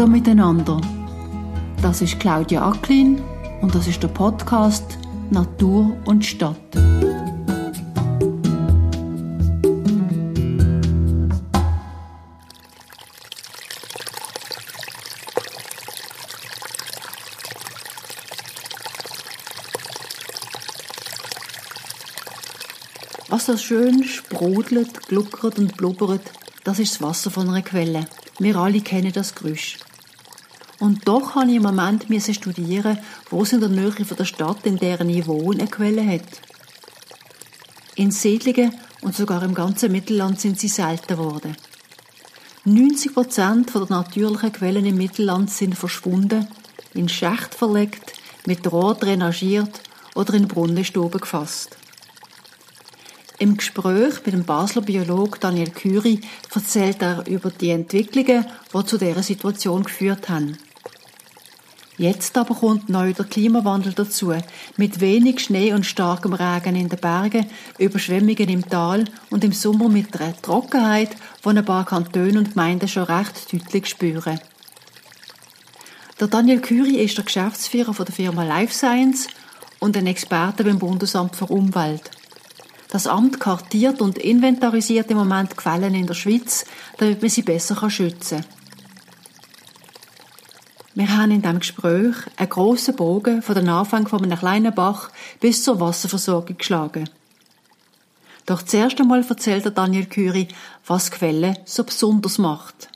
Hallo miteinander. Das ist Claudia Acklin und das ist der Podcast Natur und Stadt. Was so schön sprudelt, gluckert und blubbert, das ist das Wasser von einer Quelle. Wir alle kennen das Geräusch. Und doch habe ich im Moment studieren, wo es in der Nähe von der Stadt, in der ich wohne, eine Quelle hat. In Siedlungen und sogar im ganzen Mittelland sind sie selten geworden. 90 Prozent der natürlichen Quellen im Mittelland sind verschwunden, in Schächte verlegt, mit Rohr drainagiert oder in Brunnenstuben gefasst. Im Gespräch mit dem Basler Biolog Daniel Curie erzählt er über die Entwicklungen, die zu dieser Situation geführt haben. Jetzt aber kommt neu der Klimawandel dazu, mit wenig Schnee und starkem Regen in den Bergen, Überschwemmungen im Tal und im Sommer mit einer Trockenheit, die ein paar Kantone und Gemeinden schon recht deutlich spüren. Der Daniel Curie ist der Geschäftsführer der Firma Life Science und ein Experte beim Bundesamt für Umwelt. Das Amt kartiert und inventarisiert im Moment Quellen in der Schweiz, damit man sie besser schützen kann. Wir haben in diesem Gespräch einen grossen Bogen von den Anfang von einem kleinen Bach bis zur Wasserversorgung geschlagen. Doch zuerst einmal erzählt der Daniel Curie, was Quellen so besonders macht.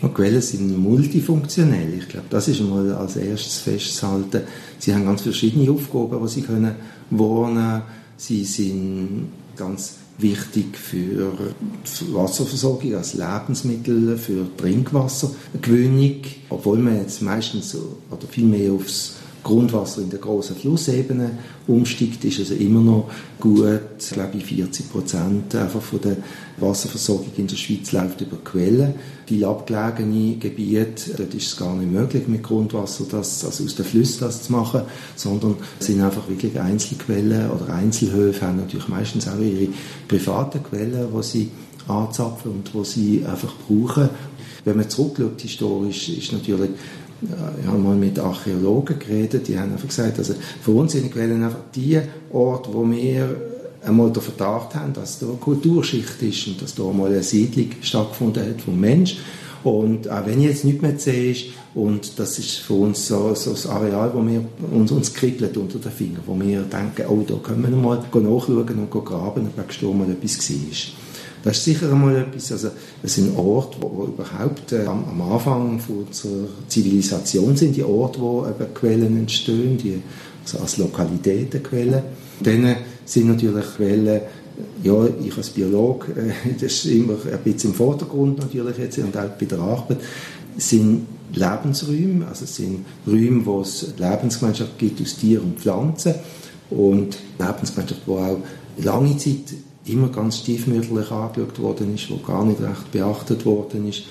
Und Quellen sind multifunktionell. Ich glaube, das ist einmal als erstes festzuhalten. Sie haben ganz verschiedene Aufgaben, die sie können wahrnehmen. Sie sind ganz wichtig für Wasserversorgung als Lebensmittel, für Trinkwassergewinnung, obwohl man jetzt meistens oder viel mehr aufs Grundwasser in der großen Flussebene umsteigt, ist also immer noch gut, glaube ich, 40 Prozent einfach von der Wasserversorgung in der Schweiz läuft über Quellen. Viele abgelegene Gebiete, dort ist es gar nicht möglich, mit Grundwasser das, also aus den Flüssen das zu machen, sondern es sind einfach wirklich Einzelquellen oder Einzelhöfe haben natürlich meistens auch ihre privaten Quellen, die sie anzapfen und die sie einfach brauchen. Wenn man zurückschaut historisch, ist natürlich ich habe mal mit Archäologen geredet, die haben einfach gesagt, also für uns sind Quellen einfach die Orte, wo wir einmal den Verdacht haben, dass da eine Kulturschicht ist und dass da mal eine Siedlung stattgefunden hat vom Mensch. Und auch wenn jetzt nicht mehr sehe und das ist für uns so, so das Areal, wo wir uns, uns kribbelt unter den Fingern, wo wir denken, oh, da können wir mal nachschauen und graben, ob da mal etwas war. Das ist sicher einmal etwas, also es sind Orte, wo, wo überhaupt äh, am, am, Anfang unserer Zivilisation sind, die Orte, wo eben Quellen entstehen, die, also als Lokalitäten Quellen. Dann sind natürlich Quellen, ja, ich als Biologe, äh, das ist immer ein bisschen im Vordergrund natürlich jetzt und auch bei der Arbeit, sind Lebensräume, also sind Räume, wo es Lebensgemeinschaft gibt aus Tieren und Pflanzen und Lebensgemeinschaft, wo auch lange Zeit immer ganz stiefmütterlich angeschaut worden ist, wo gar nicht recht beachtet worden ist.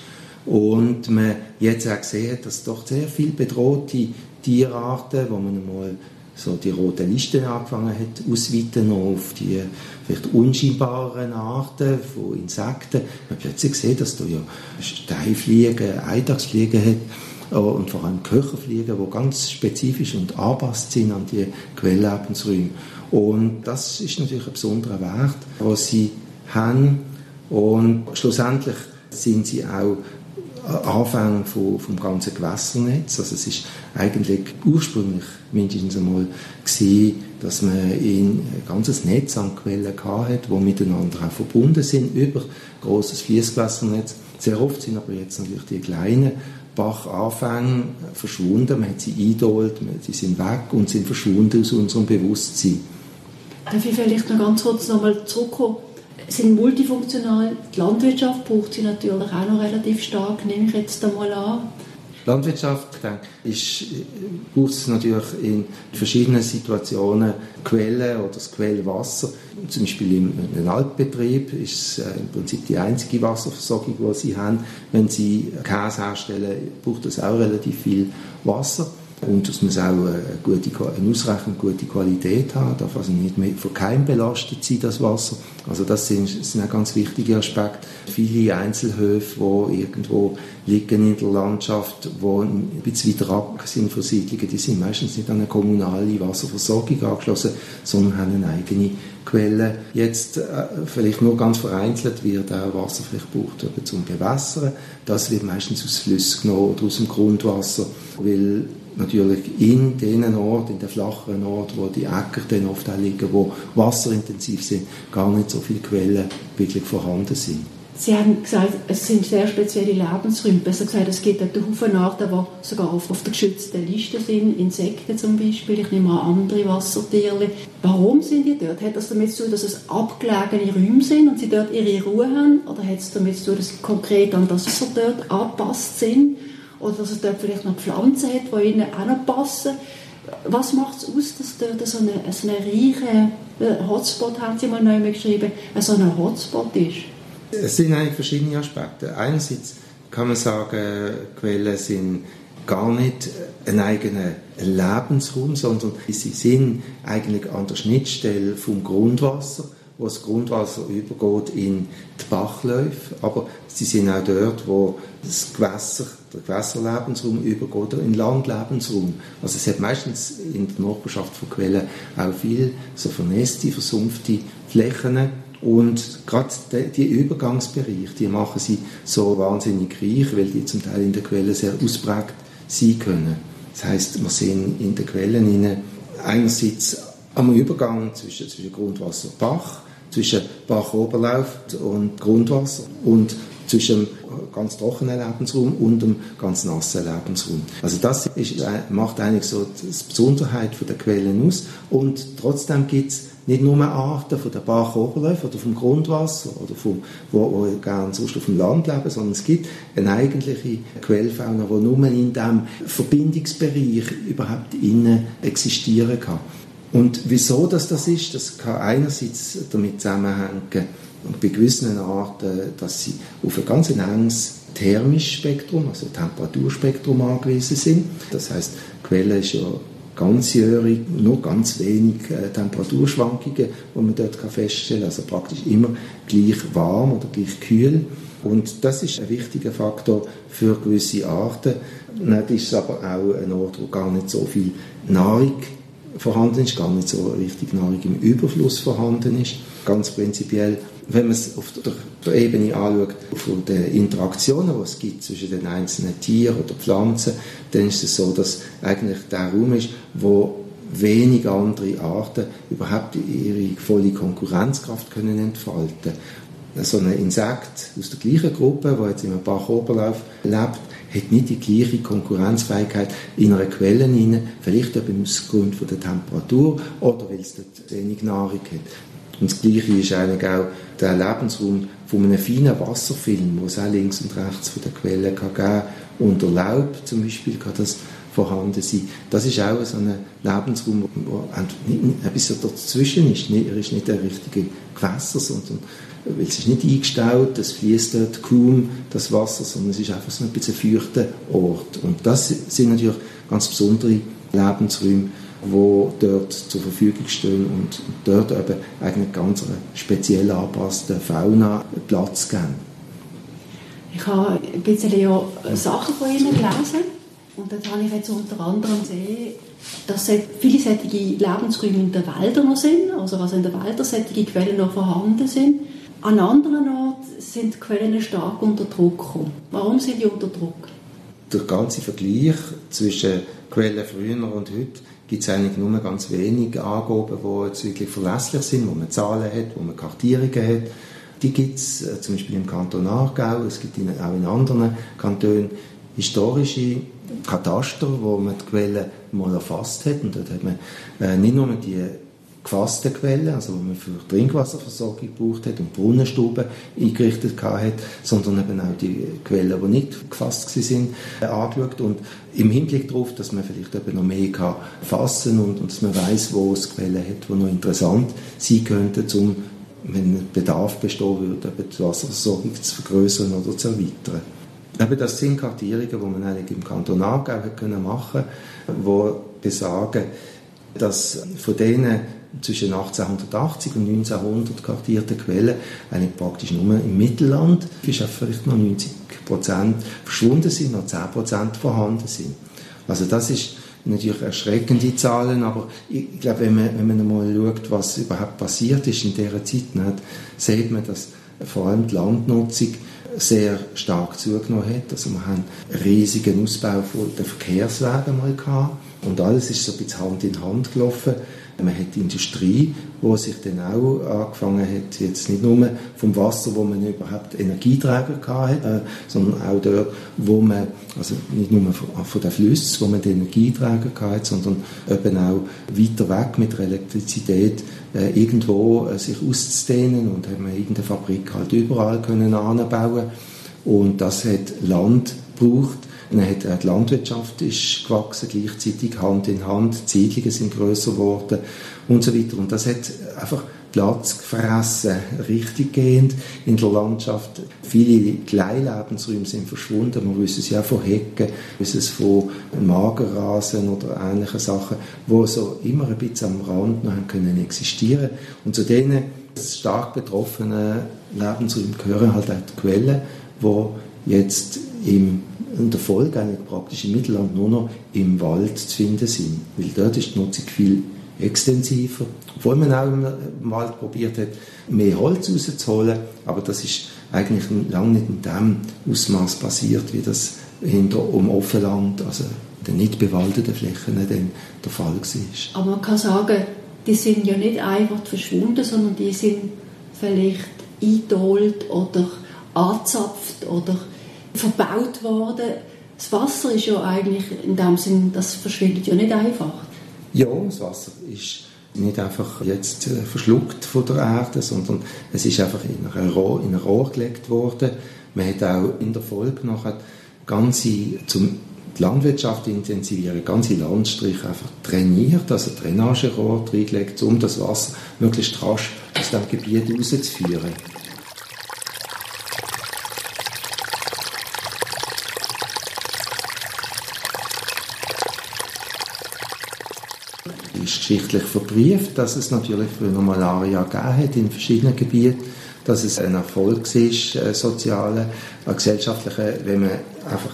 Und man jetzt auch gesehen dass doch sehr viele bedrohte Tierarten, wo man einmal so die rote Liste angefangen hat, ausweiten auf die vielleicht unscheinbaren Arten von Insekten. Man hat plötzlich gesehen, dass da ja Steinfliegen, Eidachsfliegen hat oh, und vor allem Köcherfliegen, die ganz spezifisch und angepasst sind an die Quelllebensräume. Und das ist natürlich ein besonderer Wert, den sie haben. Und schlussendlich sind sie auch Anfang vom, vom ganzen Gewässernetz. Also es ist eigentlich ursprünglich mindestens einmal gewesen, dass man ein ganzes Netz an Quellen hatte, die miteinander auch verbunden sind über großes Fließgewässernetz. Sehr oft sind aber jetzt natürlich die kleinen Bachanfänge verschwunden. Man hat sie eingeholt, sie sind weg und sind verschwunden aus unserem Bewusstsein. Darf ich vielleicht noch ganz kurz nochmal zurückkommen? Sind multifunktional. Die Landwirtschaft braucht sie natürlich auch noch relativ stark, nehme ich jetzt einmal an. Landwirtschaft denke, ist, braucht es natürlich in verschiedenen Situationen Quellen oder das Quellwasser. Zum Beispiel im, im Altbetrieb ist es äh, im Prinzip die einzige Wasserversorgung, die sie haben. Wenn sie Käse herstellen, braucht es auch relativ viel Wasser. Und es muss auch eine, gute, eine ausreichend gute Qualität haben, darf also nicht mehr von keinem belastet sein, das Wasser. Also das sind, sind auch ganz wichtige Aspekte. Viele Einzelhöfe, die irgendwo liegen in der Landschaft, die ein bisschen weiter ab sind von Siedlungen, die sind meistens nicht an eine kommunale Wasserversorgung angeschlossen, sondern haben eine eigene Quelle. Jetzt äh, vielleicht nur ganz vereinzelt wird auch Wasser vielleicht gebraucht werden zum Bewässern. Das wird meistens aus Flüssen genommen oder aus dem Grundwasser, weil natürlich in den Orten, in den flacheren Orten, wo die Äcker dann oft auch liegen, wo wasserintensiv sind, gar nicht so viele Quellen wirklich vorhanden sind. Sie haben gesagt, es sind sehr spezielle Lebensräume. Besser gesagt, es gibt einen Haufen Arten, die sogar auf, auf der geschützten Liste sind. Insekten zum Beispiel, ich nehme an andere Wassertiere. Warum sind die dort? Hat das damit zu tun, dass es abgelegene Räume sind und sie dort ihre Ruhe haben? Oder hat es damit zu tun, dass sie konkret an das Wasser dort angepasst sind? Oder dass es dort vielleicht noch Pflanzen hat, die ihnen auch noch passen? Was macht es aus, dass dort so eine, so eine reiche Hotspot, haben Sie mal neu geschrieben, so ein Hotspot ist? Es sind eigentlich verschiedene Aspekte. Einerseits kann man sagen, Quellen sind gar nicht ein eigener Lebensraum, sondern sie sind eigentlich an der Schnittstelle vom Grundwasser, wo das Grundwasser übergeht in die Bachläufe, aber sie sind auch dort, wo das Gewässer, der Gewässerlebensraum übergeht in den Landlebensraum. Also es hat meistens in der Nachbarschaft von Quellen auch viel so vernässte, versumpfte Flächen, und gerade die Übergangsbereiche, die machen sie so wahnsinnig reich, weil die zum Teil in der Quelle sehr ausprägt sein können. Das heißt, wir sehen in den Quellen einerseits am Übergang zwischen, zwischen Grundwasser und Bach, zwischen Bachoberlauf und Grundwasser und zwischen dem ganz trockenen Lebensraum und dem ganz nassen Lebensraum. Also das ist, macht eigentlich so die Besonderheit der Quellen aus und trotzdem gibt es nicht nur Arten von der Bachoberläufe oder vom Grundwasser oder vom, wo, wo gerne sonst auf dem Land leben, sondern es gibt eine eigentliche Quellfauna, die nur in diesem Verbindungsbereich überhaupt innen existieren kann. Und wieso das, das ist, das kann einerseits damit zusammenhängen, und bei gewissen Arten, dass sie auf ein ganz enges thermisches Spektrum, also Temperaturspektrum angewiesen sind. Das heißt, Quelle ist ja ganzjährig nur ganz wenig äh, Temperaturschwankungen, die man dort feststellen kann. Also praktisch immer gleich warm oder gleich kühl. Und das ist ein wichtiger Faktor für gewisse Arten. Das ist aber auch ein Ort, wo gar nicht so viel Nahrung vorhanden ist, gar nicht so richtig Nahrung im Überfluss vorhanden ist. Ganz prinzipiell wenn man es auf der, der Ebene anschaut, von den Interaktionen, die es gibt zwischen den einzelnen Tieren oder Pflanzen, dann ist es so, dass eigentlich der Raum ist, wo wenig andere Arten überhaupt ihre volle Konkurrenzkraft können entfalten so ein Insekt aus der gleichen Gruppe, das jetzt im Bachoberlauf lebt, hat nicht die gleiche Konkurrenzfähigkeit in einer Quelle rein, vielleicht eben aus Grund von der Temperatur oder weil es dort wenig Nahrung hat. Und das Gleiche ist eigentlich auch der Lebensraum von einem feinen Wasserfilm, wo es auch links und rechts von der Quelle kann geben Unter Laub zum Beispiel kann das vorhanden sein. Das ist auch so ein Lebensraum, wo etwas dazwischen ist. Er ist nicht der richtige Gewässer, sondern weil es ist nicht eingestaut, es fließt dort kaum das Wasser, sondern es ist einfach so ein bisschen feuchter Ort. Und das sind natürlich ganz besondere Lebensräume, wo dort zur Verfügung stehen und dort eben eigentlich ganz eine speziell angepasste Fauna Platz geben. Ich habe ein bisschen ja Sachen von Ihnen gelesen und dort habe ich jetzt unter anderem gesehen, dass viele solche Lebensräume in den Wäldern noch sind, also dass in den Wäldern solche Quellen noch vorhanden sind. An anderen Orten sind die Quellen stark unter Druck gekommen. Warum sind die unter Druck? Der ganze Vergleich zwischen Quellen früher und heute gibt es eigentlich nur ganz wenige Angaben, die jetzt wirklich verlässlich sind, wo man Zahlen hat, wo man Kartierungen hat. Die gibt es äh, zum Beispiel im Kanton Aargau, es gibt in, auch in anderen Kantonen historische Kataster, wo man die Quellen mal erfasst hat. Und dort hat man äh, nicht nur die gefassten Quellen, also wo man für Trinkwasserversorgung gebraucht hat und Brunnenstuben eingerichtet hat, sondern eben auch die Quellen, die nicht gefasst sind, äh, angeschaut und im Hinblick darauf, dass man vielleicht eben noch mehr kann fassen und, und dass man weiß, wo es Quellen hat, die noch interessant sein könnten, um wenn Bedarf bestehen würde, eben die Wasserversorgung zu vergrößern oder zu erweitern. Eben, das sind Kartierungen, die man eigentlich im Kanton Aargau machen konnte, die besagen, dass von denen zwischen 1880 und 1900 kartierten Quellen eigentlich praktisch nur im Mittelland ist vielleicht noch 90 Prozent verschwunden sind, noch 10 Prozent vorhanden sind. Also das ist natürlich erschreckende Zahlen, aber ich glaube, wenn man, wenn man mal schaut, was überhaupt passiert ist in dieser Zeit, dann sieht man, dass vor allem die Landnutzung sehr stark zugenommen hat. Also wir haben einen riesigen Ausbau der Verkehrswege mal gehabt und alles ist so ein bisschen Hand in Hand gelaufen. Man hat die Industrie, wo sich dann auch angefangen hat, jetzt nicht nur vom Wasser, wo man überhaupt Energieträger hatte, äh, sondern auch dort, wo man, also nicht nur von den Flüssen, wo man die Energieträger hatte, sondern eben auch weiter weg mit der Elektrizität äh, irgendwo äh, sich auszudehnen und haben irgendeine Fabrik halt überall können anbauen. Und das hat Land gebraucht dann hat die Landwirtschaft ist gewachsen, gleichzeitig Hand in Hand, die Siedlungen sind grösser geworden und so weiter. Und das hat einfach Platz gefressen, richtiggehend in der Landschaft. Viele Kleinlebensräume sind verschwunden. Man wissen es ja von Hecken, wissen es von Magerrasen oder ähnlichen Sachen, wo so immer ein bisschen am Rand noch können existieren. Und zu denen stark betroffenen Lebensräumen gehören halt auch die Quellen, wo jetzt im in der Folge eigentlich praktisch im Mittelland nur noch im Wald zu finden sind. Weil dort ist die Nutzung viel extensiver. Obwohl man auch im Wald probiert hat, mehr Holz rauszuholen, aber das ist eigentlich lange nicht in dem Ausmaß passiert, wie das hinter um Offenland, also den nicht bewaldeten Flächen, dann der Fall war. Aber man kann sagen, die sind ja nicht einfach verschwunden, sondern die sind vielleicht eingedolt oder angezapft oder verbaut worden. Das Wasser ist ja eigentlich in dem Sinn, das verschwindet ja nicht einfach. Ja, das Wasser ist nicht einfach jetzt äh, verschluckt von der Erde, sondern es ist einfach in ein Rohr, in ein Rohr gelegt worden. Man hat auch in der Folge nachher ganze, zum die Landwirtschaft intensivieren, ganze Landstriche einfach trainiert, also Drainagerohr reingelegt, um das Wasser möglichst rasch aus dem Gebiet rauszuführen. ist geschichtlich verbrieft, dass es natürlich früher Malaria gegeben hat in verschiedenen Gebieten, dass es ein Erfolg ist, äh, soziale, äh, gesellschaftliche, wenn man einfach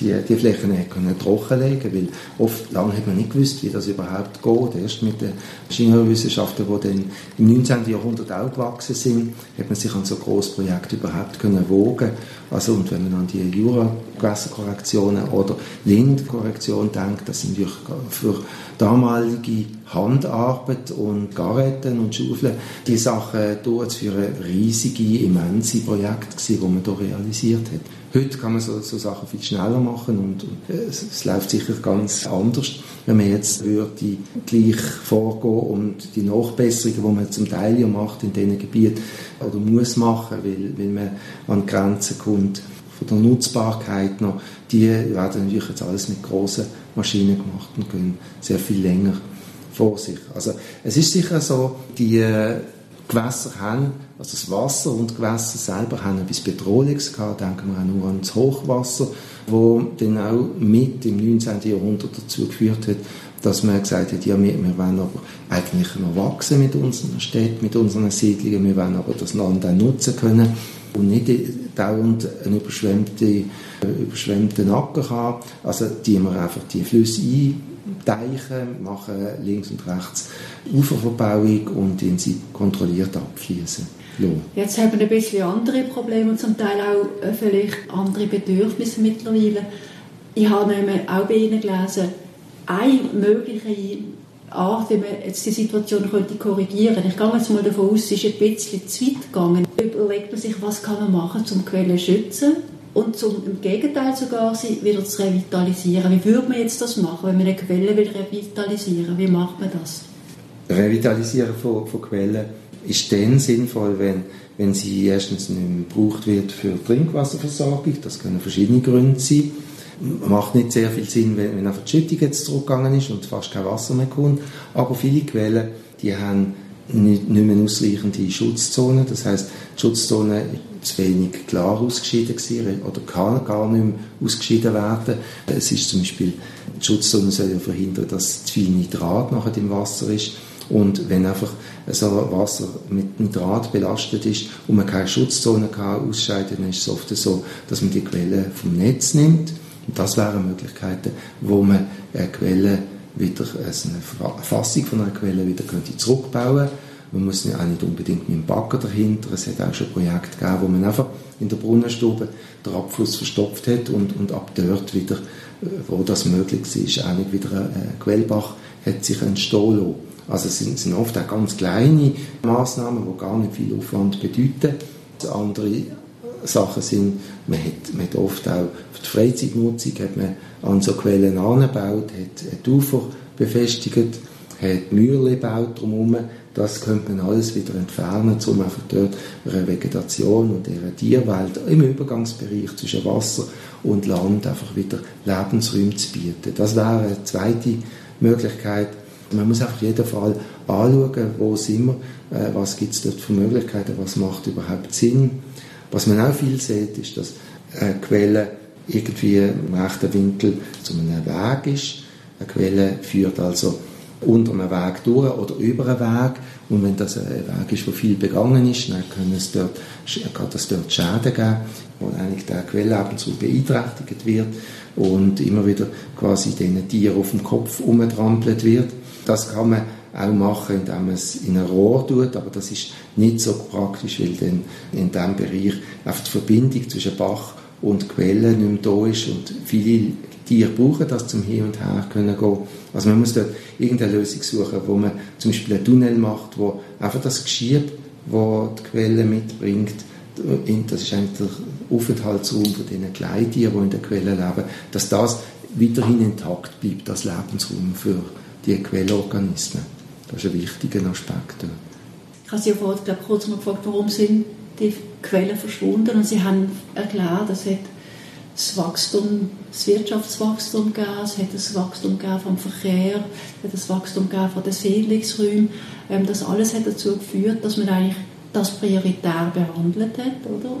die, die Flächen können trockenlegen weil oft lange hat man nicht gewusst, wie das überhaupt geht. Erst mit den Ingenieurwissenschaften, die dann im 19. Jahrhundert auch gewachsen sind, hat man sich an so Großprojekte überhaupt können wogen. Also und wenn man an die Jura-Gewässerkorrektionen oder Lindkorrektion denkt, das sind für damalige Handarbeit und Garetten und Schaufeln die Sachen durchzuführen riesige, immense Projekte gewesen, die man hier realisiert hat. Heute kann man so, so Sachen viel schneller machen und, und es, es, läuft sicher ganz anders, wenn man jetzt würde gleich vorgehen und die Nachbesserungen, die man zum Teil ja macht in diesen Gebieten oder muss machen, weil, weil man an Grenzen kommt von der Nutzbarkeit noch, die werden natürlich jetzt alles mit großen Maschinen gemacht und gehen sehr viel länger vor sich. Also es ist sicher so, die Gewässer haben, also das Wasser und Gewässer selber haben etwas Bedrohliches gehabt. Denken wir auch nur an das Hochwasser, wo dann auch mit im 19. Jahrhundert dazu geführt hat, dass man gesagt hat, ja, wir, wir wollen aber eigentlich noch wachsen mit unseren Städten, mit unseren Siedlungen, wir wollen aber das Land auch nutzen können und nicht dauernd einen überschwemmten, überschwemmten Nacken haben. Also die wir einfach die Flüsse ein Deichen, machen links und rechts Uferverbauung und den sie kontrolliert abfließen. Jetzt haben wir ein bisschen andere Probleme und zum Teil auch äh, vielleicht andere Bedürfnisse mittlerweile. Ich habe nämlich auch bei Ihnen gelesen, eine mögliche Art, wie man jetzt die Situation könnte korrigieren könnte. Ich gehe jetzt mal davon aus, es ist ein bisschen zu weit gegangen. Überlegt man sich, was kann man machen, um Quellen zu schützen und zum, im Gegenteil sogar sie wieder zu revitalisieren. Wie würde man jetzt das machen, wenn man eine Quelle will revitalisieren Wie macht man das? Revitalisieren von, von Quellen ist dann sinnvoll, wenn, wenn sie erstens nicht mehr gebraucht wird für Trinkwasserversorgung. Das können verschiedene Gründe sein. Macht nicht sehr viel Sinn, wenn, wenn einfach die Schüttung jetzt zurückgegangen ist und fast kein Wasser mehr kommt. Aber viele Quellen, die haben nicht, nicht mehr ausreichende Schutzzonen. Das heißt, die Schutzzone zu wenig klar ausgeschieden gewesen, oder kann gar nicht mehr ausgeschieden werden. Es ist zum Beispiel, die Schutzzone soll ja verhindern, dass zu viel Nitrat nachher im Wasser ist. Und wenn einfach so Wasser mit Nitrat belastet ist und man keine Schutzzone kann ausscheiden, dann ist es oft so, dass man die Quelle vom Netz nimmt. Und das wären Möglichkeiten, wo man eine Quelle wieder, also eine Fassung von einer Quelle wieder könnte zurückbauen man muss auch nicht unbedingt mit dem Bagger dahinter. Es hat auch schon Projekte gegeben, wo man einfach in der Brunnenstube den Abfluss verstopft hat und, und ab dort wieder, wo das möglich ist, auch nicht wieder ein Quellbach hat sich entstehen lassen. Also es sind, sind oft auch ganz kleine Maßnahmen, die gar nicht viel Aufwand bedeuten. Andere Sachen sind, man hat, man hat oft auch für die Freizeitnutzung hat man an so Quellen angebaut, hat, hat Ufer befestigt, hat Mühle gebaut drumherum. Das könnte man alles wieder entfernen, um einfach dort eine Vegetation und ihre Tierwelt im Übergangsbereich zwischen Wasser und Land einfach wieder Lebensräume zu bieten. Das wäre eine zweite Möglichkeit. Man muss einfach jeden Fall anschauen, wo sind wir, äh, was gibt es dort für Möglichkeiten, was macht überhaupt Sinn. Was man auch viel sieht, ist, dass eine Quelle irgendwie im rechten Winkel zu einem Weg ist. Eine Quelle führt also unter einem Weg durch oder über einen Weg. Und wenn das ein Weg ist, wo viel begangen ist, dann kann es dort, kann es dort Schäden geben, wo eigentlich der Quelle ab und zu beeinträchtigt wird und immer wieder quasi diesen Tieren auf dem Kopf umgetrampelt wird. Das kann man auch machen, indem man es in ein Rohr tut, aber das ist nicht so praktisch, weil dann in diesem Bereich einfach die Verbindung zwischen Bach und Quelle nicht mehr da ist und viele Tiere brauchen das zum Hin und Her können gehen. Also man muss dort irgendeine Lösung suchen, wo man zum Beispiel einen Tunnel macht, wo einfach das Geschiebe, wo die Quelle mitbringt, das ist eigentlich der Aufenthaltsraum von diesen Kleintieren, die in der Quelle leben, dass das weiterhin intakt bleibt, das Lebensraum für die Quellorganismen. Das ist ein wichtiger Aspekt. Ich habe Sie vorhin kurz mal gefragt, warum sind die Quellen verschwunden und Sie haben erklärt, es hat das Wachstum, das Wirtschaftswachstum gegeben, es hat das Wachstum gegeben vom Verkehr, es hat das Wachstum gegeben von den Siedlungsräumen. Ähm, das alles hat dazu geführt, dass man eigentlich das prioritär behandelt hat, oder?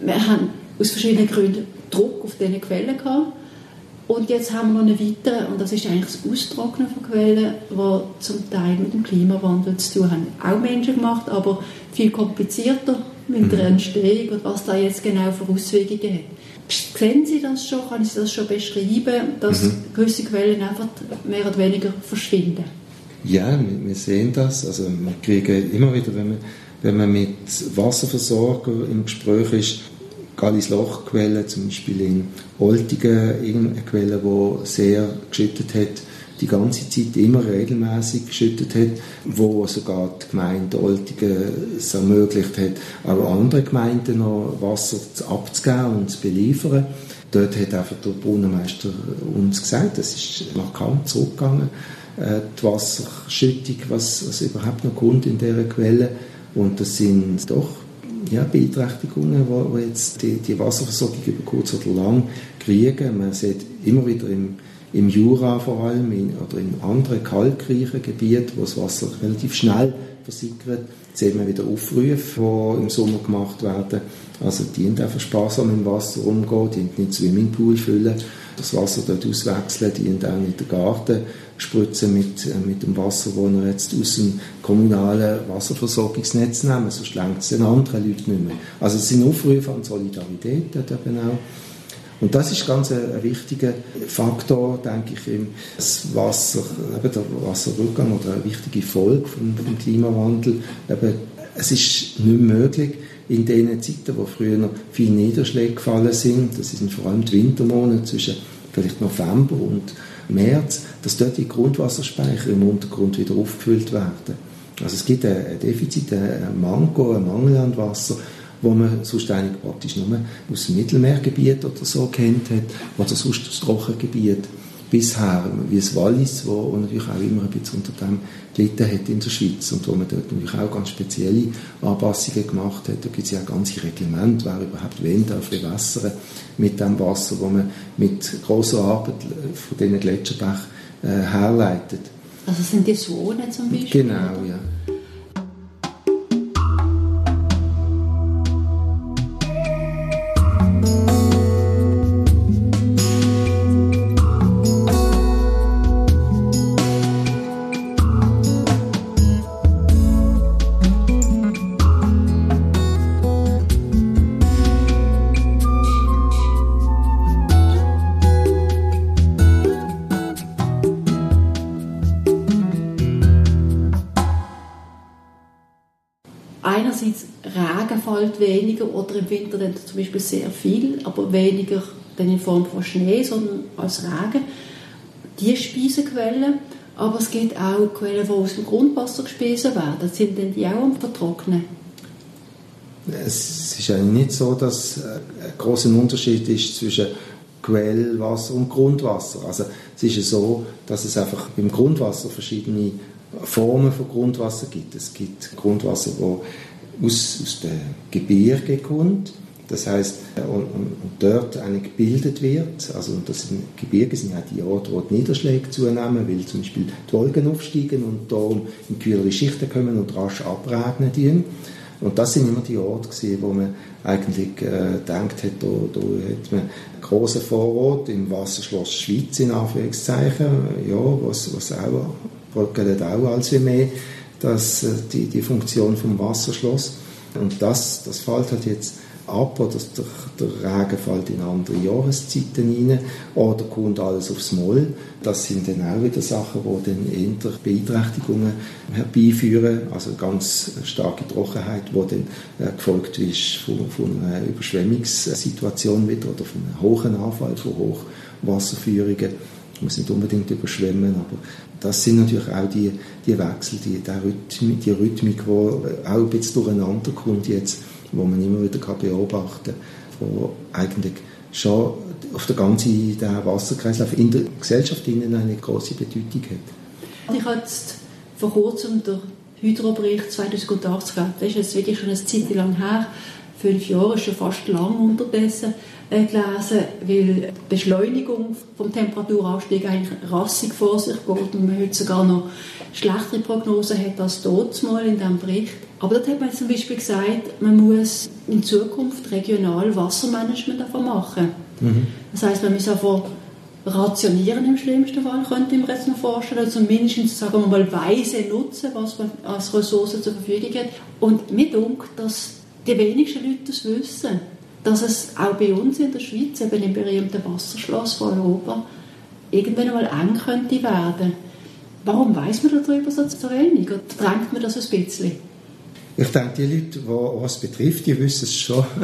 Wir haben aus verschiedenen Gründen Druck auf diese Quellen gehabt. Und jetzt haben wir noch eine weitere, und das ist eigentlich das Austrocknen von Quellen, die zum Teil mit dem Klimawandel zu tun haben. Auch Menschen gemacht, aber viel komplizierter mit der mhm. Entstehung und was da jetzt genau für Auswirkungen hat. Sehen Sie das schon? Kann ich das schon beschreiben, dass mhm. gewisse Quellen einfach mehr oder weniger verschwinden? Ja, wir sehen das. Also wir kriegen immer wieder, wenn man, wenn man mit Wasserversorger im Gespräch ist, Gallis Lochquelle, zum Beispiel in Oltigen, eine Quelle, die sehr geschüttet hat, die ganze Zeit immer regelmäßig geschüttet hat, wo sogar die Gemeinde Oltigen es ermöglicht hat, auch andere Gemeinden noch Wasser abzugeben und zu beliefern. Dort hat einfach der Brunnenmeister uns gesagt, es ist markant zurückgegangen, äh, die Wasserschüttung, was, was überhaupt noch kommt in dieser Quelle. Und das sind doch ja, Beeinträchtigungen, die jetzt die, die Wasserversorgung über kurz oder lang kriegen. Man sieht immer wieder im im Jura vor allem in, oder in anderen kalkreichen Gebieten, wo das Wasser relativ schnell versickert, sieht man wieder Aufrufe, die im Sommer gemacht werden. Also die einfach sparsam im Wasser umgehen, die nicht Swimmingpool füllen, das Wasser dort auswechseln, die auch nicht den Garten spritzen mit, äh, mit dem Wasser, das wir jetzt aus dem kommunalen Wasserversorgungsnetz nehmen, sonst längt es den anderen Leuten nicht mehr. Also es sind Aufrufe an Solidarität dort eben auch. Und das ist ganz ein, ein wichtiger Faktor, denke ich, im Wasser, der Wasserrückgang oder eine wichtige Folge vom, vom Klimawandel. Eben, es ist nicht möglich, in den Zeiten, wo früher noch viele Niederschläge gefallen sind, das sind vor allem die Wintermonate zwischen vielleicht November und März, dass dort die Grundwasserspeicher im Untergrund wieder aufgefüllt werden. Also es gibt ein Defizit, ein Manko, ein Mangel an Wasser wo man sonst eigentlich praktisch nur aus dem Mittelmeergebiet oder so kennt hat, oder sonst das Trockengebiet bisher, wie das Wallis, wo natürlich auch immer ein bisschen unter dem gelitten hat in der Schweiz und wo man dort natürlich auch ganz spezielle Anpassungen gemacht hat. Da gibt es ja auch ganze Reglemente, wer überhaupt wen darf bewässern mit dem Wasser, wo man mit großer Arbeit von diesen Gletscherbach äh, herleitet. Also sind die Zonen zum Beispiel? Genau, ja. Oder im Winter dann zum Beispiel sehr viel, aber weniger dann in Form von Schnee, sondern als Regen. Die Speisequellen, aber es gibt auch Quellen, die aus dem Grundwasser gespeisen werden. Sind denn die auch am Vertrocknen? Es ist eigentlich nicht so, dass ein großer Unterschied ist zwischen Quellwasser und Grundwasser. Also es ist ja so, dass es einfach beim Grundwasser verschiedene Formen von Grundwasser gibt. Es gibt Grundwasser, das aus, aus den Gebirgen kommt. Das heißt, und, und, und, dort eigentlich gebildet wird, also das sind, Gebirge sind ja die Orte, wo die Niederschläge zunehmen, weil zum Beispiel die Wolken aufsteigen und darum in kühlere Schichten kommen und rasch abregnen. Und das sind immer die Orte, gewesen, wo man eigentlich äh, gedacht hat, da, da hat man einen grossen Vorort im Wasserschloss Schweiz, in Anführungszeichen, ja, was, was auch, bröckelt auch als wie mehr, dass, äh, die, die Funktion vom Wasserschloss. Und das, das fällt halt jetzt ab oder der, der Regen fällt in andere Jahreszeiten rein oder kommt alles aufs Moll. Das sind dann auch wieder Sachen, die dann eher Beeinträchtigungen herbeiführen, also ganz starke Trockenheit, die dann äh, gefolgt ist von, von einer Überschwemmungssituation wieder oder von einem hohen Anfall von Hochwasserführungen. Muss nicht unbedingt überschwemmen, aber das sind natürlich auch die, die Wechsel, die, die, Rhythmik, die Rhythmik, die auch ein bisschen durcheinander kommt jetzt wo man immer wieder beobachten kann, wo eigentlich schon auf der ganzen der Wasserkreislauf in der Gesellschaft eine große Bedeutung hat. Ich habe jetzt vor kurzem den Hydrobericht 2080 gehabt. Das ist jetzt wirklich schon eine Zeit lang her. Fünf Jahre ist schon fast lang unterdessen äh, gelesen, weil die Beschleunigung vom Temperaturanstieg eigentlich rassig vor sich geht und man heute sogar noch schlechtere Prognosen hat als dort mal in diesem Bericht. Aber dort hat man zum Beispiel gesagt, man muss in Zukunft regional Wassermanagement davon machen. Mhm. Das heißt, man muss einfach rationieren im schlimmsten Fall, könnte ich mir jetzt noch vorstellen, oder zumindest sagen wir mal weise nutzen, was man als Ressource zur Verfügung hat. Und mir dunkt, dass die wenigsten Leute das wissen, dass es auch bei uns in der Schweiz, eben im berühmten Wasserschloss von Europa, irgendwann einmal eng könnte werden. Warum weiß man darüber so wenig? Oder drängt man das ein bisschen? Ich denke, die Leute, die was betrifft, die wissen es schon.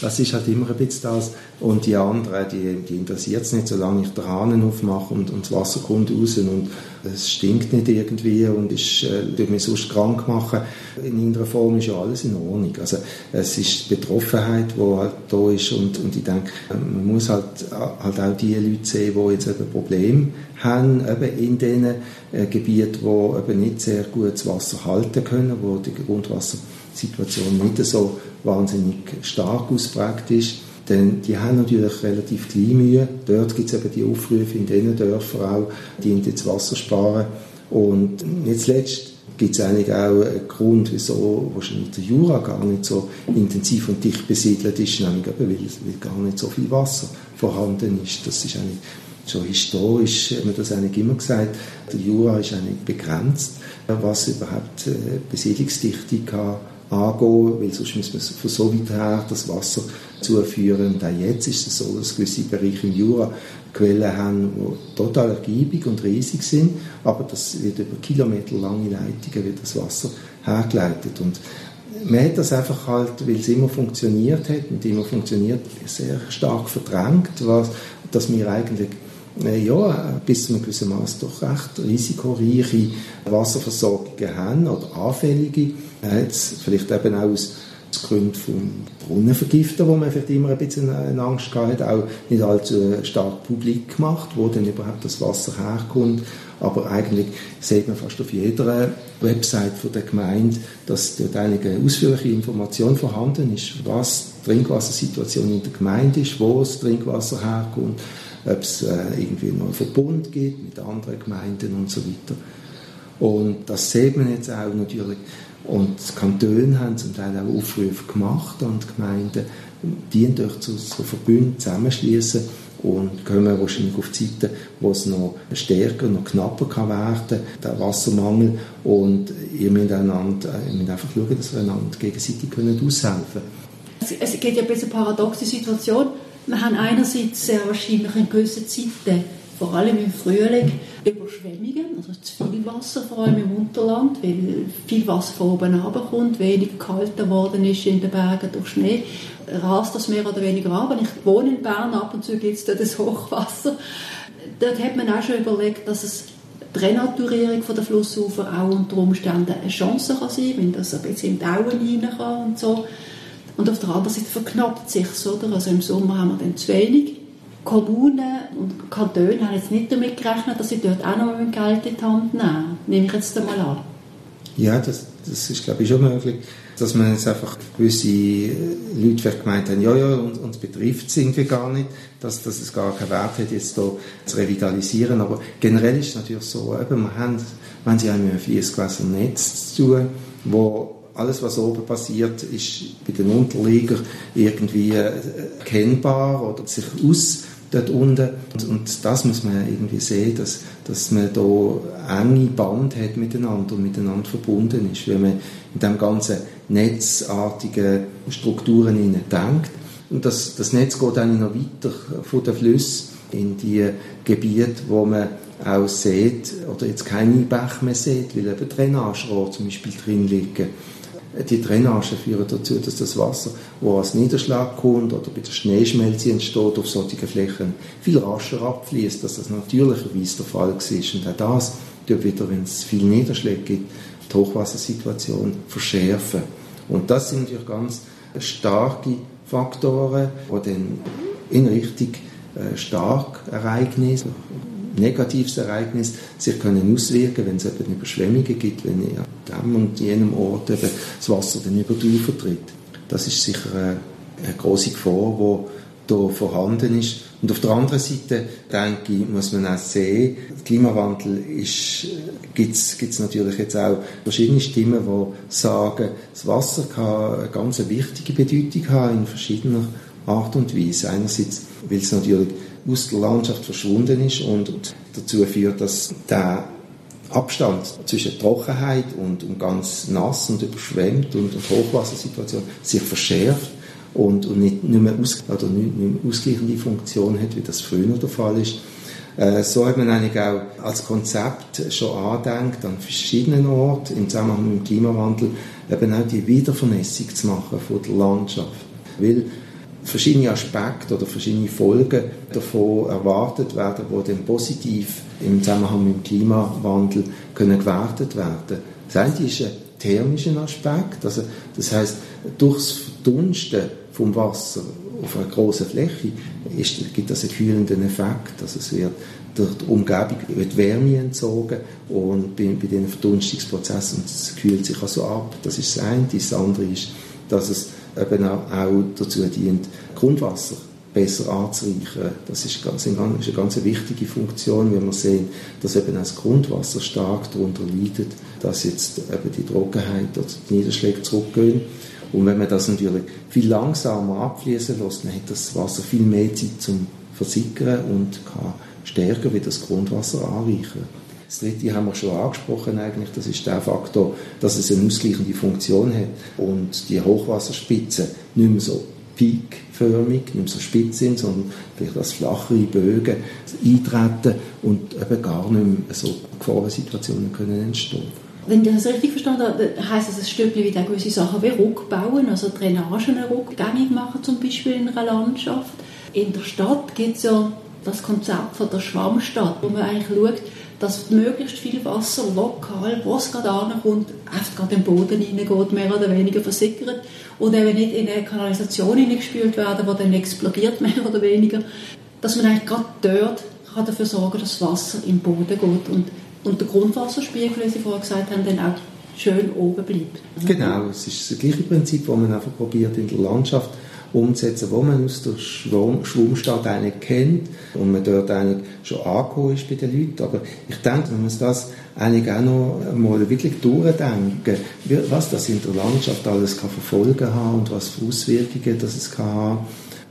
Das ist halt immer ein bisschen das. Und die anderen, die, die interessiert es nicht, solange ich den Hahn aufmache und, und das Wasser kommt raus und es stinkt nicht irgendwie und ist, äh, mich sonst krank machen. In irgendeiner Form ist ja alles in Ordnung. Also es ist die Betroffenheit, die halt da ist und, und ich denke, man muss halt, halt auch die Leute sehen, die jetzt eben Probleme haben, eben in diesen äh, Gebieten, die eben nicht sehr gut das Wasser halten können, wo die Grundwassersituation nicht so wahnsinnig stark ausprägt ist. Denn die haben natürlich relativ kleine Mühe. Dort gibt es eben die Aufrufe in diesen Dörfern auch, die das Wasser sparen. Und nicht zuletzt gibt es eigentlich auch einen Grund, wieso wahrscheinlich der Jura gar nicht so intensiv und dicht besiedelt ist, nämlich weil, weil gar nicht so viel Wasser vorhanden ist. Das ist eigentlich schon historisch, hat man das eigentlich immer gesagt, der Jura ist eigentlich begrenzt, was überhaupt äh, Besiedlungsdichte kann angehen, weil sonst müssen wir von so weit her das Wasser zuführen. Und auch jetzt ist es so, dass gewisse Bereiche im Jura Quellen haben, die total ergiebig und riesig sind, aber das wird über kilometerlange Leitungen wird das Wasser hergeleitet. Und man hat das einfach halt, weil es immer funktioniert hat und immer funktioniert, sehr stark verdrängt, was, dass wir eigentlich ja, bis zu einem gewissen Maß doch recht risikoreiche Wasserversorgungen haben oder anfällige. Jetzt vielleicht eben auch aus Gründen vom Brunnenvergiften, wo man vielleicht immer ein bisschen eine Angst gehabt hat, auch nicht allzu stark publik gemacht, wo dann überhaupt das Wasser herkommt. Aber eigentlich sieht man fast auf jeder Website von der Gemeinde, dass dort einige ausführliche Information vorhanden ist, was die Trinkwassersituation in der Gemeinde ist, wo das Trinkwasser herkommt, ob es äh, irgendwie noch einen Verbund gibt mit anderen Gemeinden und so weiter. Und das sieht man jetzt auch natürlich. Und die Kantone haben zum Teil auch Aufrufe gemacht an die Gemeinden, die durch so, so Verbünde zusammenschließen und kommen wahrscheinlich auf Zeiten, wo es noch stärker, noch knapper kann werden der Wassermangel. Und ihr müsst, einander, ihr müsst einfach schauen, dass wir einander gegenseitig aushelfen können. Es gibt ja ein bisschen eine paradoxe Situation. Wir haben einerseits sehr wahrscheinlich in gewissen Zeiten vor allem im Frühling Überschwemmungen, also zu viel Wasser, vor allem im Unterland, weil viel Wasser von oben runterkommt, wenig kalt geworden ist in den Bergen durch Schnee, rast das mehr oder weniger ab. Ich wohne in Bern, ab und zu gibt es dort das Hochwasser. Dort hat man auch schon überlegt, dass es die Renaturierung der Flussufer auch unter Umständen eine Chance kann sein, wenn das ein bisschen in die Auen rein kann und so. Und auf der anderen Seite verknappt sich oder? Also im Sommer haben wir dann zu wenig. Kommunen und Kantone haben jetzt nicht damit gerechnet, dass sie dort auch noch mal Geld in die Hand nehmen. Nehme ich jetzt einmal an. Ja, das, das ist, glaube ich, schon möglich, dass man jetzt einfach gewisse Leute vielleicht gemeint haben, ja, ja, uns, uns betrifft es irgendwie gar nicht, dass, dass es gar keinen Wert hat, jetzt hier zu revitalisieren. Aber generell ist es natürlich so, eben, wir haben, wenn Sie haben ein Fließgewässernetz zu tun, wo alles, was oben passiert, ist bei den Unterliegern irgendwie äh, erkennbar oder sich aus dort unten. Und, und, das muss man irgendwie sehen, dass, dass man da enge Band hat miteinander und miteinander verbunden ist. Wenn man in dem ganzen netzartigen Strukturen denkt. Und das, das Netz geht dann noch weiter von den Flüssen in die Gebiete, wo man auch sieht, oder jetzt keine Bäche mehr sieht, weil eben Drainagerohre zum Beispiel drin liegen die Drainage führen dazu, dass das Wasser, das als Niederschlag kommt oder bei der Schneeschmelze entsteht, auf solchen Flächen viel rascher abfließt, dass das natürlicherweise der Fall ist. Und auch das tut wieder, wenn es viel Niederschläge gibt, die Hochwassersituation verschärfen. Und das sind natürlich ganz starke Faktoren, die dann in Richtung äh, Starkereignis negatives Ereignis sich können auswirken, wenn es eben Überschwemmungen gibt, wenn an dem und jenem Ort eben das Wasser dann über die Ufer tritt. Das ist sicher eine, eine große Gefahr, die hier vorhanden ist. Und auf der anderen Seite, denke ich, muss man auch sehen, Klimawandel gibt es natürlich jetzt auch verschiedene Stimmen, die sagen, das Wasser kann eine ganz wichtige Bedeutung haben in verschiedener Art und Weise. Einerseits, weil es natürlich aus der Landschaft verschwunden ist und dazu führt, dass der Abstand zwischen Trockenheit und, und ganz nass und überschwemmt und, und Hochwassersituation sich verschärft und, und nicht, nicht, mehr aus, oder nicht, nicht mehr ausgleichende Funktion hat, wie das früher der Fall ist. Äh, so hat man eigentlich auch als Konzept schon angedenkt, an verschiedenen Orten im Zusammenhang mit dem Klimawandel eben auch die Wiedervernässung zu machen von der Landschaft. Weil verschiedene Aspekte oder verschiedene Folgen davon erwartet werden, die dann positiv im Zusammenhang mit dem Klimawandel können gewertet werden. Das eine ist ein thermischer Aspekt, also das heißt durchs Verdunsten vom Wasser auf einer großen Fläche ist, gibt das einen kühlenden Effekt, also es wird durch die Umgebung wird Wärme entzogen und bei, bei diesen Verdunstungsprozessen es kühlt sich also ab. Das ist das eine. Das andere ist, dass es eben auch dazu dient, Grundwasser besser anzureichern. Das ist, ganz, ist eine ganz wichtige Funktion, wenn wir sehen, dass eben das Grundwasser stark darunter leidet, dass jetzt eben die Trockenheit oder die Niederschläge zurückgehen. Und wenn man das natürlich viel langsamer abfließen lässt, dann hat das Wasser viel mehr Zeit zum Versickern und kann stärker wie das Grundwasser anreichern. Das dritte haben wir schon angesprochen eigentlich, das ist der Faktor, dass es eine ausgleichende Funktion hat und die Hochwasserspitzen nicht mehr so peakförmig, nicht mehr so spitz sind, sondern vielleicht als flachere Bögen eintreten und eben gar nicht mehr so Gefahrensituationen können entstehen. Wenn ich das richtig verstanden habe, heisst das ein Stückchen wieder gewisse Sachen wie Rückbauen, also Drainagen rückgängig machen zum Beispiel in einer Landschaft. In der Stadt gibt es ja das Konzept von der Schwammstadt, wo man eigentlich schaut, dass möglichst viel Wasser lokal, wo es gerade ankommt, einfach gerade in den Boden hineingeht, mehr oder weniger versickert und eben nicht in eine Kanalisation hineingespült werden, die dann explodiert, mehr oder weniger. Dass man eigentlich gerade dort kann dafür sorgen dass das Wasser im Boden geht und, und der Grundwasserspiegel, wie Sie vorher gesagt haben, dann auch schön oben bleibt. Genau, es ist das gleiche Prinzip, das man einfach probiert in der Landschaft umsetzen, wo man aus der Schwungstadt eigentlich kennt und man dort eigentlich schon angekommen ist bei den Leuten. Aber ich denke, man muss das eigentlich auch noch mal wirklich durchdenken, was das in der Landschaft alles kann verfolgen haben und was für Auswirkungen das es kann haben.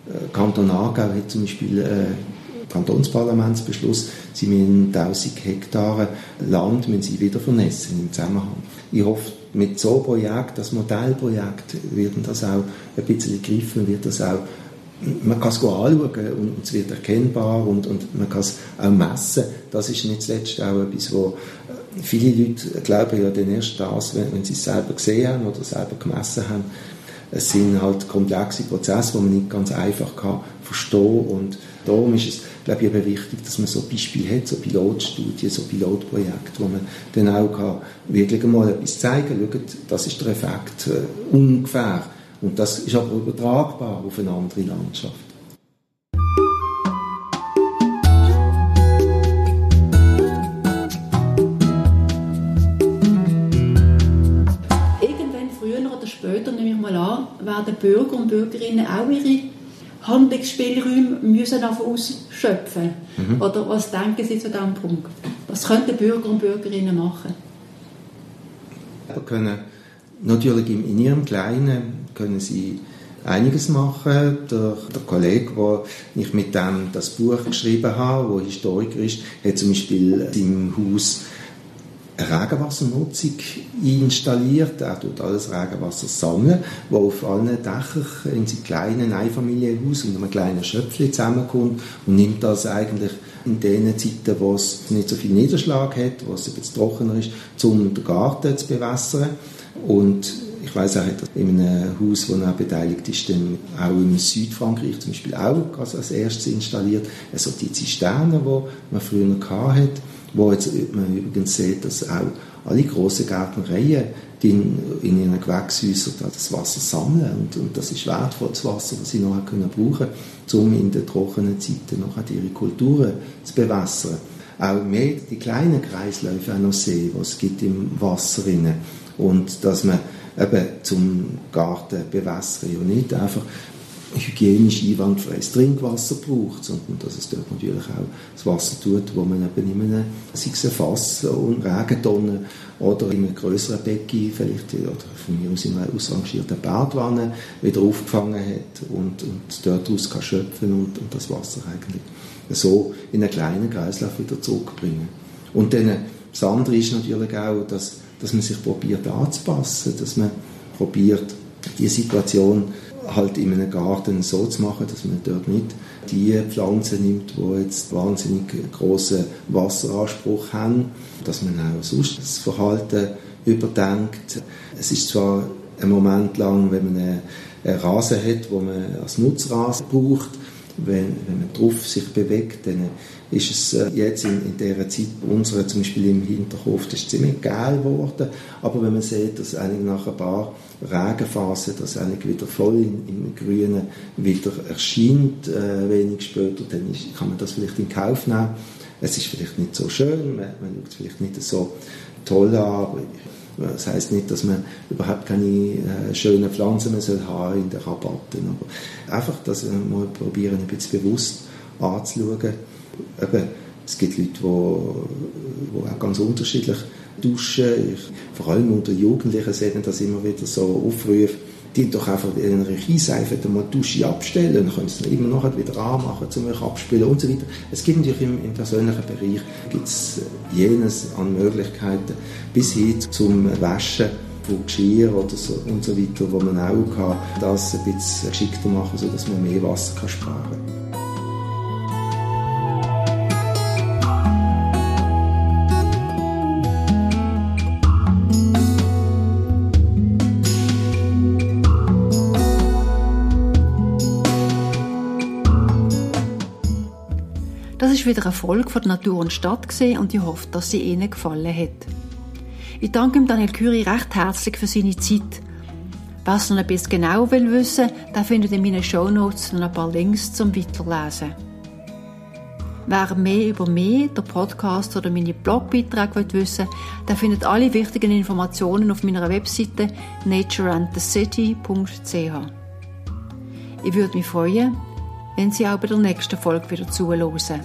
Äh, Kanton Aargau hat zum Beispiel äh, Kantonsparlamentsbeschluss, sie müssen 1000 Hektare Land müssen sie wieder vernässen im Zusammenhang. Ich hoffe, mit so einem Projekt, das Modellprojekt, wird das auch ein bisschen greifen, wird das auch man kann es anschauen und es wird erkennbar und, und man kann es auch messen. Das ist nicht zuletzt auch etwas, wo äh, viele Leute glauben ja dann erst das, wenn, wenn sie es selber gesehen haben oder selber gemessen haben. Es sind halt komplexe Prozesse, die man nicht ganz einfach kann verstehen und darum ist es, glaube ich, eben wichtig, dass man so Beispiele hat, so Pilotstudien, so Pilotprojekte, wo man dann auch kann wirklich mal etwas zeigen kann, das ist der Effekt äh, ungefähr und das ist aber übertragbar auf eine andere Landschaft. Irgendwann früher oder später, nehme ich mal an, werden Bürger und Bürgerinnen auch ihre Handlungsspielräume müssen ausschöpfen. Mhm. Oder was denken Sie zu diesem Punkt? Was könnten Bürger und Bürgerinnen machen? Wir können natürlich in ihrem Kleinen können sie einiges machen. Der, der Kollege, der ich mit dem das Buch geschrieben habe, der Historiker ist, hat zum Beispiel im Haus Regenwassernutzung installiert. Er tut alles Regenwasser sammeln, wo auf allen Dächern in seinem kleinen Einfamilienhaus und einem kleinen Schöpfchen zusammenkommt und nimmt das eigentlich in den Zeiten, wo es nicht so viel Niederschlag hat, wo es ein trockener ist, um den Garten zu bewässern. Und ich weiß auch, in einem Haus, wo er beteiligt ist, dann auch in Südfrankreich zum Beispiel auch als erstes installiert, also die Zisterne, die man früher hatte, wo jetzt man übrigens sieht, dass auch alle grossen Gärtnereien die in, ihren Gewächshäusern das Wasser sammeln und, und das ist wertvolles Wasser, das sie nachher können brauchen um in den trockenen Zeiten nachher ihre Kulturen zu bewässern. Auch mehr die kleinen Kreisläufe auch noch sehen, was es gibt im Wasser gibt. und dass man eben zum Garten bewässern und nicht einfach hygienisch einwandfreies Trinkwasser braucht, sondern dass es dort natürlich auch das Wasser tut, wo man eben in einem, sei es ein Fass und Regentonne oder in einem größeren Becken, vielleicht oder von mir aus in einer ausrangierten Badwanne wieder aufgefangen hat und, und dort aus kann schöpfen und, und das Wasser eigentlich so in einen kleinen Kreislauf wieder zurückbringen. Und dann, das andere ist natürlich auch, dass, dass man sich probiert anzupassen, dass man probiert, die Situation halt in einem Garten so zu machen, dass man dort nicht die Pflanzen nimmt, die jetzt wahnsinnig großen Wasseranspruch haben, dass man auch sonst das Verhalten überdenkt. Es ist zwar ein Moment lang, wenn man einen Rasen hat, wo man als Nutzrasen braucht, wenn, wenn man drauf sich bewegt, dann ist es äh, jetzt in, in dieser Zeit unsere zum Beispiel im Hinterhof, das ist ziemlich geil geworden, aber wenn man sieht, dass eigentlich nach ein paar Regenphasen das eigentlich wieder voll in, im Grünen wieder erscheint, äh, wenig später, dann ist, kann man das vielleicht in Kauf nehmen. Es ist vielleicht nicht so schön, man, man schaut vielleicht nicht so toll an, das heißt nicht, dass man überhaupt keine äh, schönen Pflanzen mehr soll haben in den Rabatten. Aber einfach, dass wir mal probieren, ein bisschen bewusst anzuschauen. Eben, es gibt Leute, die, die auch ganz unterschiedlich duschen. Ich, vor allem unter Jugendlichen sehen das immer wieder so Aufrufe, die doch einfach in einer Kieseife mal die Dusche abstellen, dann können sie immer noch wieder anmachen, um euch abspielen und so weiter. Es gibt natürlich im, im persönlichen Bereich gibt's jenes an Möglichkeiten bis hin zum Waschen von Geschirr oder so und so weiter, wo man auch kann, das ein bisschen geschickter machen, sodass man mehr Wasser kann sparen kann. Ist wieder eine Folge von Natur und Stadt gesehen und ich hoffe, dass sie Ihnen gefallen hat. Ich danke ihm Daniel Curie recht herzlich für seine Zeit. Wer es noch ein bisschen genau will wissen, der findet in meinen Shownotes noch ein paar Links zum Weiterlesen. Wer mehr über mich, den Podcast oder meine Blogbeiträge wissen will, der findet alle wichtigen Informationen auf meiner Webseite natureandthecity.ch. Ich würde mich freuen, wenn Sie auch bei der nächsten Folge wieder zuhören.